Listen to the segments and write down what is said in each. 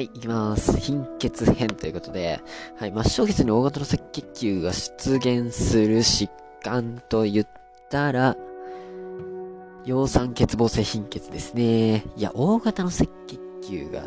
はい、いきます。貧血編ということで、はい、末梢血に大型の赤血球が出現する疾患と言ったら、葉酸欠乏性貧血ですね。いや、大型の赤血球が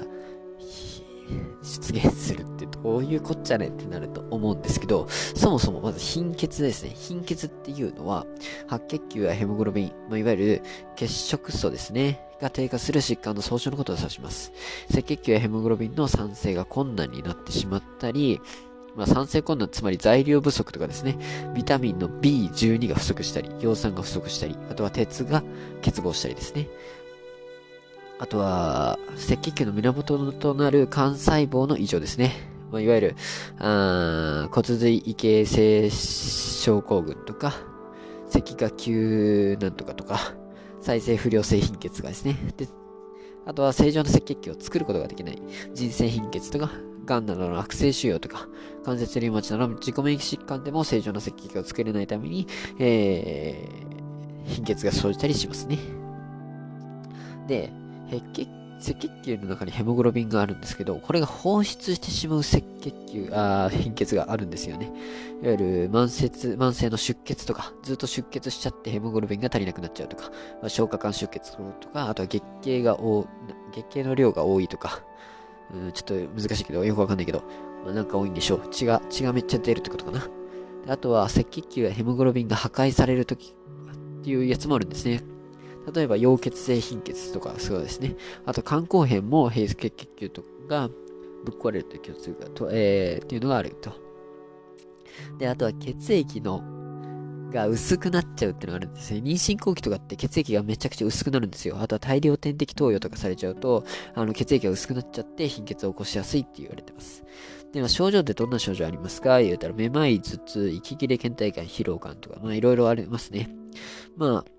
出現するってどういうこっちゃねってなると思うんですけど、そもそもまず貧血ですね。貧血っていうのは、白血球やヘモグロビン、まあ、いわゆる血色素ですね。が低下する疾患の総称のことを指します。赤血球やヘモグロビンの産生が困難になってしまったり、まあ、産生困難、つまり材料不足とかですね、ビタミンの B12 が不足したり、葉酸が不足したり、あとは鉄が欠乏したりですね。あとは、赤血球の源となる幹細胞の異常ですね。まあ、いわゆる、あ骨髄異形成症候群とか、赤化球なんとかとか、再生不良性貧血がですね。で、あとは正常な赤血球を作ることができない人性貧血とか、がんなどの悪性腫瘍とか、関節リウマチなどの自己免疫疾患でも正常な赤血球を作れないために、えー、貧血が生じたりしますね。で、赤血球の中にヘモグロビンがあるんですけど、これが放出してしまう赤血球、あ貧血があるんですよね。いわゆる慢性、慢性の出血とか、ずっと出血しちゃってヘモグロビンが足りなくなっちゃうとか、まあ、消化管出血とか、あとは月経が多、月経の量が多いとか、うん、ちょっと難しいけど、よくわかんないけど、まあ、なんか多いんでしょう。血が、血がめっちゃ出るってことかな。あとは赤血球やヘモグロビンが破壊されるときっていうやつもあるんですね。例えば、溶血性貧血とか、そうですね。あと、肝硬変も、平赤血球とかがぶっ壊れるという共通が、と、えー、っていうのがあると。で、あとは血液の、が薄くなっちゃうっていうのがあるんですね。妊娠後期とかって血液がめちゃくちゃ薄くなるんですよ。あとは大量点滴投与とかされちゃうと、あの血液が薄くなっちゃって貧血を起こしやすいって言われてます。では、症状ってどんな症状ありますか？言うたら、めまい、頭痛、息切れ、倦怠感、疲労感とか、まあいろいろありますね。まあ、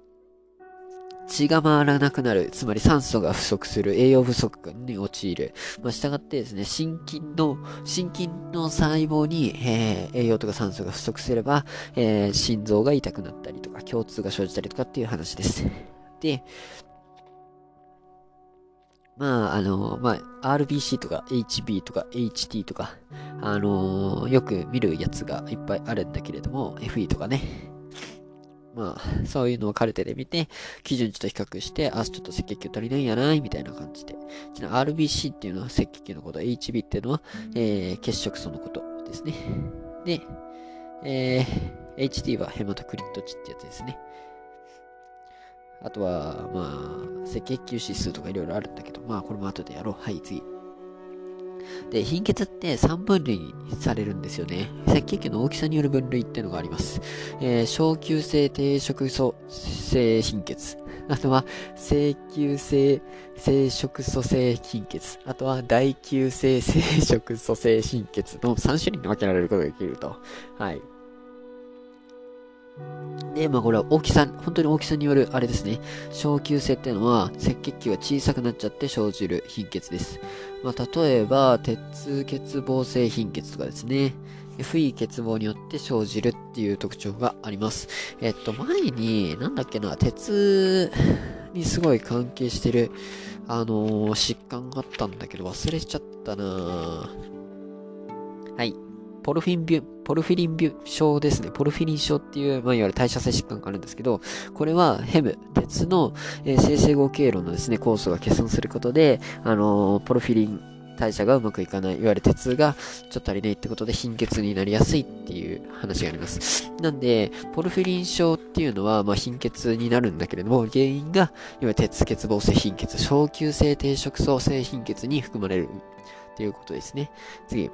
血が回らなくなる、つまり酸素が不足する、栄養不足に陥る。まあ、従ってですね、心筋の、心筋の細胞に、えー、栄養とか酸素が不足すれば、えー、心臓が痛くなったりとか、胸痛が生じたりとかっていう話です。で、まあ、あの、まあ、RBC とか HB とか HT とか、あのよく見るやつがいっぱいあるんだけれども、FE とかね、まあ、そういうのをカルテで見て、基準値と比較して、あ、ちょっと赤血球足りないんやない、みたいな感じで。ちな RBC っていうのは赤血球のこと、HB っていうのは、えー、血色素のことですね。で、えー、HT はヘマトクリット値ってやつですね。あとは、まあ、赤血球指数とかいろいろあるんだけど、まあ、これも後でやろう。はい、次。で、貧血って3分類されるんですよね。赤血球の大きさによる分類っていうのがあります。えー、小球性低色素性貧血。あとは、性球性生殖素性貧血。あとは、大球性生殖素性貧血の3種類に分けられることができると。はい。で、まあこれは大きさ、本当に大きさによるあれですね。小球性っていうのは赤血球が小さくなっちゃって生じる貧血です。まあ例えば、鉄欠乏性貧血とかですね。FE 欠乏によって生じるっていう特徴があります。えっと、前に、なんだっけな、鉄にすごい関係してる、あのー、疾患があったんだけど忘れちゃったなはい。ポルフィンビュ、ポルフィリンビュ症ですね。ポルフィリン症っていう、まあ、いわゆる代謝性疾患があるんですけど、これはヘム、鉄の、えー、生成合経路のですね、酵素が欠損することで、あのー、ポルフィリン代謝がうまくいかない、いわゆる鉄がちょっと足りないってことで貧血になりやすいっていう話があります。なんで、ポルフィリン症っていうのは、まあ、貧血になるんだけれども、原因が、いわゆる鉄欠乏性貧血、小球性低色素性貧血に含まれるっていうことですね。次。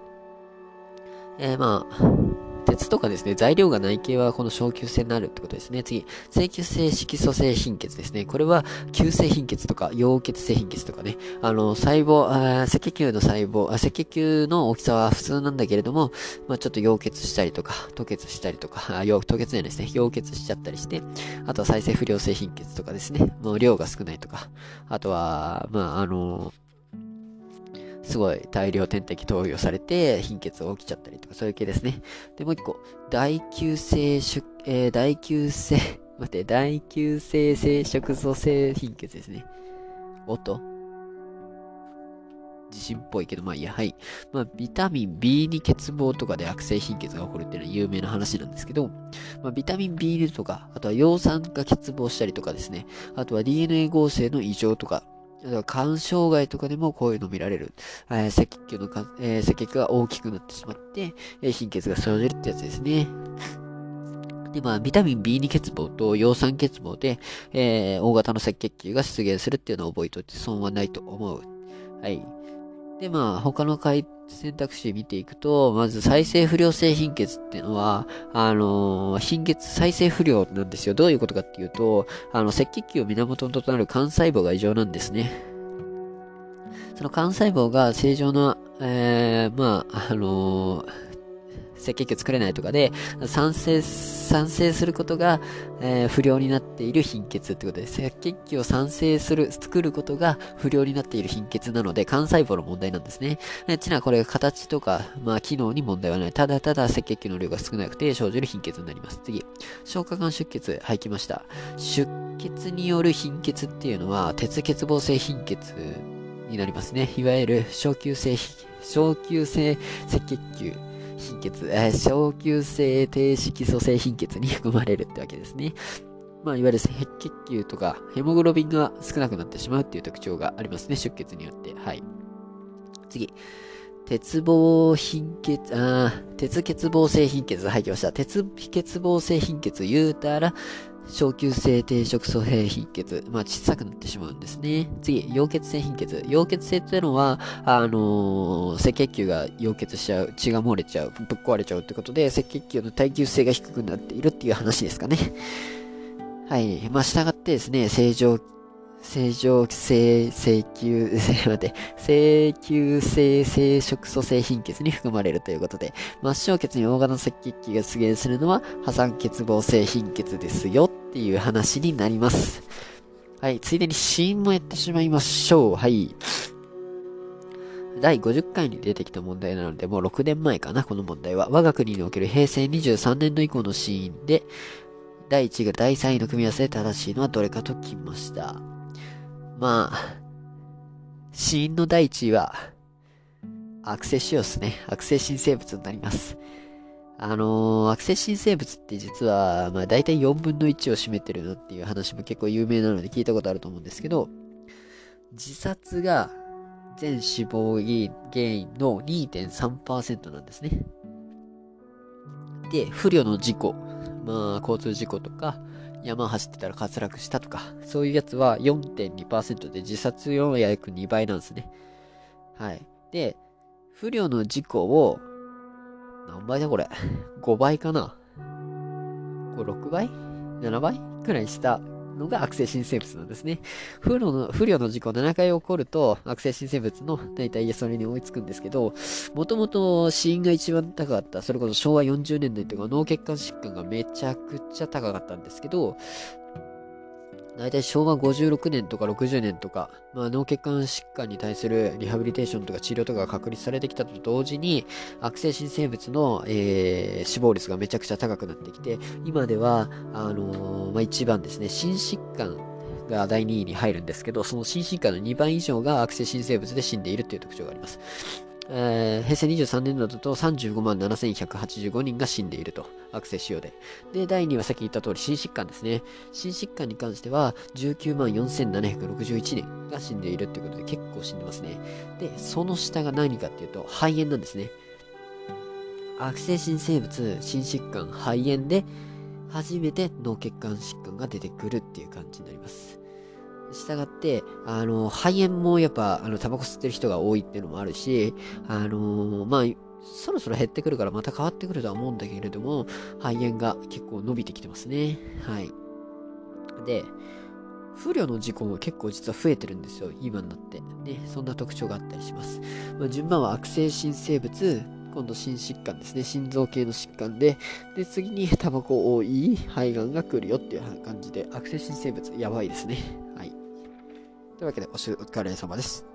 えー、まあ、鉄とかですね、材料がない系はこの小球性になるってことですね。次、正球性色素性貧血ですね。これは、球性貧血とか、溶血性貧血とかね。あの、細胞、赤球の細胞あ、赤球の大きさは普通なんだけれども、まあちょっと溶血したりとか、吐血したりとか、あ、溶血じゃないですね。溶血しちゃったりして、あとは再生不良性貧血とかですね。もう量が少ないとか、あとは、まああの、すごい大量点滴投与されて貧血が起きちゃったりとかそういう系ですね。で、もう一個、大球性出、えー、大球性、待って、大球性生殖素性貧血ですね。音地震っぽいけど、まあいや、はい。まあ、ビタミン B2 欠乏とかで悪性貧血が起こるっていうのは有名な話なんですけど、まあ、ビタミン B2 とか、あとは葉酸が欠乏したりとかですね、あとは DNA 合成の異常とか、肝障害とかでもこういうの見られる。えー、赤血球のか、えー、赤血が大きくなってしまって、えー、貧血が生じるってやつですね。で、まあ、ビタミン B2 欠乏と葉酸欠乏で、えー、大型の赤血球が出現するっていうのを覚えておいて損はないと思う。はい。で、まあ、他の選択肢見ていくと、まず再生不良性貧血っていうのは、あのー、貧血再生不良なんですよ。どういうことかっていうと、あの、赤血球を源となる幹細胞が異常なんですね。その幹細胞が正常な、えー、まあ、あのー赤血球作れないとかで、賛成、賛成することが、えー、不良になっている貧血ってことです。赤血球を賛成する、作ることが不良になっている貧血なので、幹細胞の問題なんですね。ちなこれ形とか、まあ、機能に問題はない。ただただ赤血球の量が少なくて生じる貧血になります。次。消化管出血、はい、きました。出血による貧血っていうのは、鉄欠乏性貧血になりますね。いわゆる小球性、小球性赤血球貧血、えー、小球性低色素性貧血に含まれるってわけですね。まあ、いわゆる赤血球とかヘモグロビンが少なくなってしまうっていう特徴がありますね。出血によって。はい。次。鉄棒貧血、あ鉄欠乏性貧血、はい、来ました。鉄欠乏性貧血言うたら、小球性低色素性貧血。まあ、小さくなってしまうんですね。次、溶血性貧血。溶血性というのは、あのー、赤血球が溶血しちゃう、血が漏れちゃう、ぶっ壊れちゃうってことで、赤血球の耐久性が低くなっているっていう話ですかね。はい。まあ、従ってですね、正常正常性、請求、待って、請求性生殖素性貧血に含まれるということで、末梢血に大型赤血球が出現するのは破産欠乏性貧血ですよっていう話になります。はい、ついでに死因もやってしまいましょう。はい。第50回に出てきた問題なので、もう6年前かな、この問題は。我が国における平成23年度以降の死因で、第1位が第3位の組み合わせで正しいのはどれかと聞きました。まあ、死因の第一位は、悪性腫瘍ですね。悪性新生物になります。あのー、悪性新生物って実は、まあ大体4分の1を占めてるなっていう話も結構有名なので聞いたことあると思うんですけど、自殺が全死亡原因の2.3%なんですね。で、不慮の事故、まあ交通事故とか、山走ってたら滑落したとか、そういうやつは4.2%で自殺より約2倍なんですね。はい。で、不慮の事故を、何倍だこれ ?5 倍かな？これ6倍 ?7 倍くらいしたのが悪性新生物なんですね。不慮の、不慮の事故7回起こると、悪性新生物の大体それに追いつくんですけど、もともと死因が一番高かった、それこそ昭和40年代とか脳血管疾患がめちゃくちゃ高かったんですけど、大体昭和56年とか60年とか、まあ、脳血管疾患に対するリハビリテーションとか治療とかが確立されてきたと同時に、悪性新生物の、えー、死亡率がめちゃくちゃ高くなってきて、今では、あのー、まあ、一番ですね、心疾患が第2位に入るんですけど、その心疾患の2倍以上が悪性新生物で死んでいるという特徴があります。えー、平成23年度だと35万7185人が死んでいると。悪性腫瘍で。で、第2位はさっき言った通り、心疾患ですね。心疾患に関しては、19万4761人が死んでいるってことで、結構死んでますね。で、その下が何かっていうと、肺炎なんですね。悪性新生物、心疾患、肺炎で、初めて脳血管疾患が出てくるっていう感じになります。したがって、あの、肺炎もやっぱ、あの、タバコ吸ってる人が多いっていうのもあるし、あのまあ、そろそろ減ってくるからまた変わってくるとは思うんだけれども、肺炎が結構伸びてきてますね。はい。で、不慮の事故も結構実は増えてるんですよ、今になって。ね、そんな特徴があったりします。まあ、順番は悪性新生物、今度心疾患ですね。心臓系の疾患で、で、次にタバコ多い肺がんが来るよっていう感じで、悪性新生物やばいですね。というわけで、お疲れ様です。